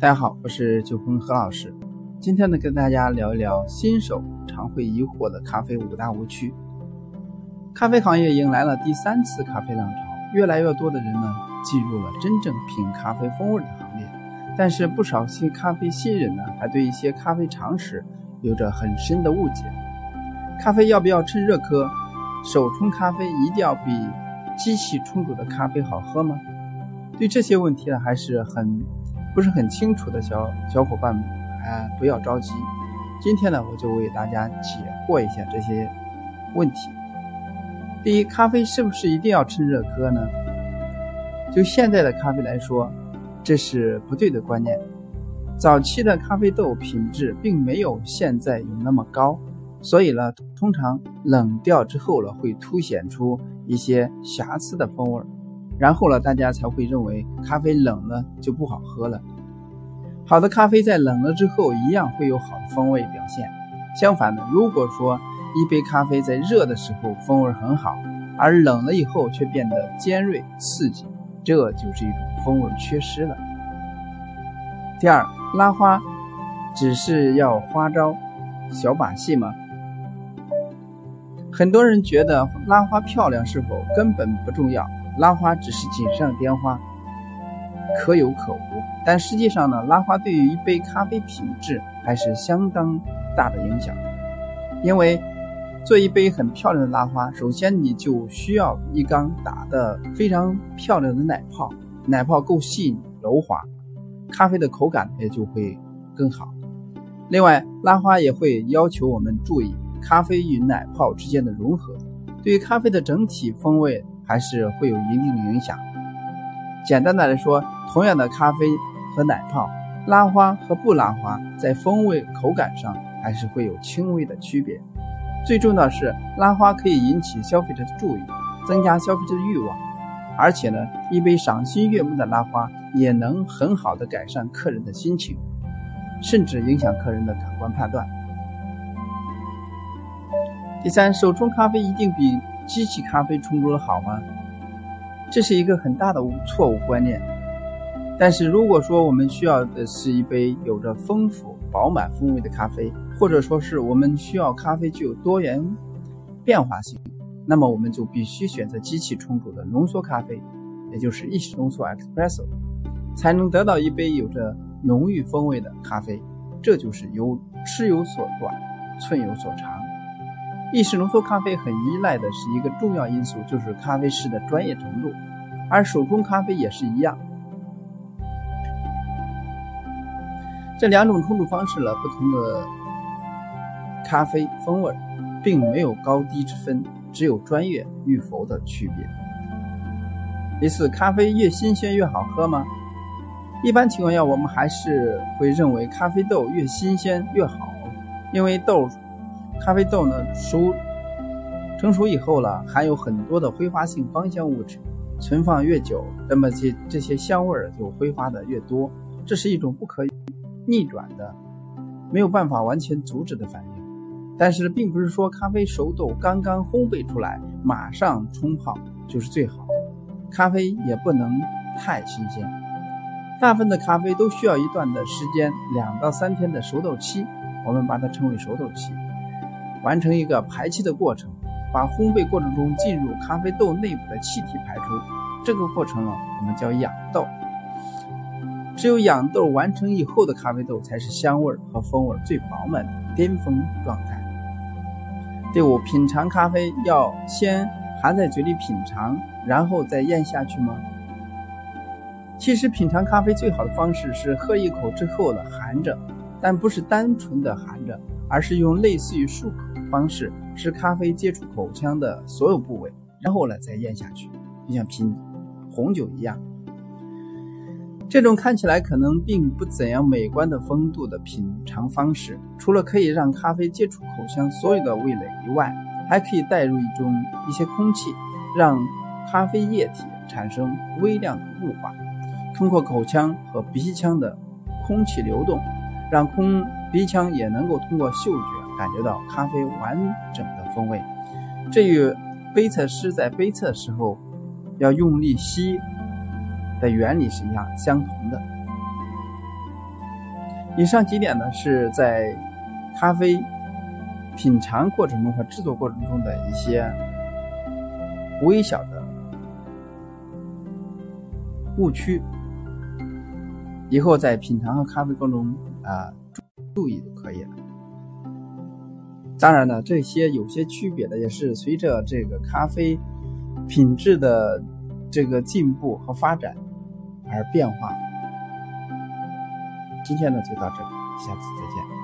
大家好，我是九峰何老师。今天呢，跟大家聊一聊新手常会疑惑的咖啡五大误区。咖啡行业迎来了第三次咖啡浪潮，越来越多的人呢进入了真正品咖啡风味的行列。但是不少新咖啡新人呢，还对一些咖啡常识有着很深的误解。咖啡要不要趁热喝？手冲咖啡一定要比机器冲煮的咖啡好喝吗？对这些问题呢，还是很。不是很清楚的小小伙伴们，啊，不要着急。今天呢，我就为大家解惑一下这些问题。第一，咖啡是不是一定要趁热喝呢？就现在的咖啡来说，这是不对的观念。早期的咖啡豆品质并没有现在有那么高，所以呢，通常冷掉之后了，会凸显出一些瑕疵的风味。然后呢，大家才会认为咖啡冷了就不好喝了。好的咖啡在冷了之后一样会有好的风味表现。相反的，如果说一杯咖啡在热的时候风味很好，而冷了以后却变得尖锐刺激，这就是一种风味缺失了。第二，拉花只是要花招、小把戏吗？很多人觉得拉花漂亮是否根本不重要。拉花只是锦上添花，可有可无。但实际上呢，拉花对于一杯咖啡品质还是相当大的影响。因为做一杯很漂亮的拉花，首先你就需要一缸打的非常漂亮的奶泡，奶泡够细腻柔滑，咖啡的口感也就会更好。另外，拉花也会要求我们注意咖啡与奶泡之间的融合，对于咖啡的整体风味。还是会有一定的影响。简单的来说，同样的咖啡和奶泡，拉花和不拉花，在风味口感上还是会有轻微的区别。最重要的是，拉花可以引起消费者的注意，增加消费者的欲望。而且呢，一杯赏心悦目的拉花也能很好的改善客人的心情，甚至影响客人的感官判断。第三，手冲咖啡一定比。机器咖啡冲煮的好吗？这是一个很大的错误观念。但是如果说我们需要的是一杯有着丰富饱满风味的咖啡，或者说是我们需要咖啡具有多元变化性，那么我们就必须选择机器冲煮的浓缩咖啡，也就是意式浓缩 （Espresso），才能得到一杯有着浓郁风味的咖啡。这就是有尺有所短，寸有所长。意式浓缩咖啡很依赖的是一个重要因素，就是咖啡师的专业程度，而手冲咖啡也是一样。这两种冲煮方式了不同的咖啡风味，并没有高低之分，只有专业与否的区别。第四，咖啡越新鲜越好喝吗？一般情况下，我们还是会认为咖啡豆越新鲜越好，因为豆。咖啡豆呢熟成熟以后了，含有很多的挥发性芳香物质，存放越久，那么这这些香味儿就挥发的越多。这是一种不可逆转的、没有办法完全阻止的反应。但是，并不是说咖啡熟豆刚刚烘焙出来马上冲泡就是最好。咖啡也不能太新鲜，大部分的咖啡都需要一段的时间，两到三天的熟豆期，我们把它称为熟豆期。完成一个排气的过程，把烘焙过程中进入咖啡豆内部的气体排出。这个过程呢，我们叫养豆。只有养豆完成以后的咖啡豆，才是香味和风味最饱满的巅峰状态。第五，品尝咖啡要先含在嘴里品尝，然后再咽下去吗？其实，品尝咖啡最好的方式是喝一口之后呢，含着，但不是单纯的含着，而是用类似于漱口。方式是咖啡接触口腔的所有部位，然后呢再咽下去，就像品红酒一样。这种看起来可能并不怎样美观的风度的品尝方式，除了可以让咖啡接触口腔所有的味蕾以外，还可以带入一种一些空气，让咖啡液体产生微量的雾化，通过口腔和鼻腔的空气流动，让空鼻腔也能够通过嗅觉。感觉到咖啡完整的风味，这与杯测师在杯测时候要用力吸的原理是一样相同的。以上几点呢，是在咖啡品尝过程中和制作过程中的一些微小的误区，以后在品尝和咖啡过程中啊注意就可以了。当然呢，这些有些区别的也是随着这个咖啡品质的这个进步和发展而变化。今天呢就到这里，下次再见。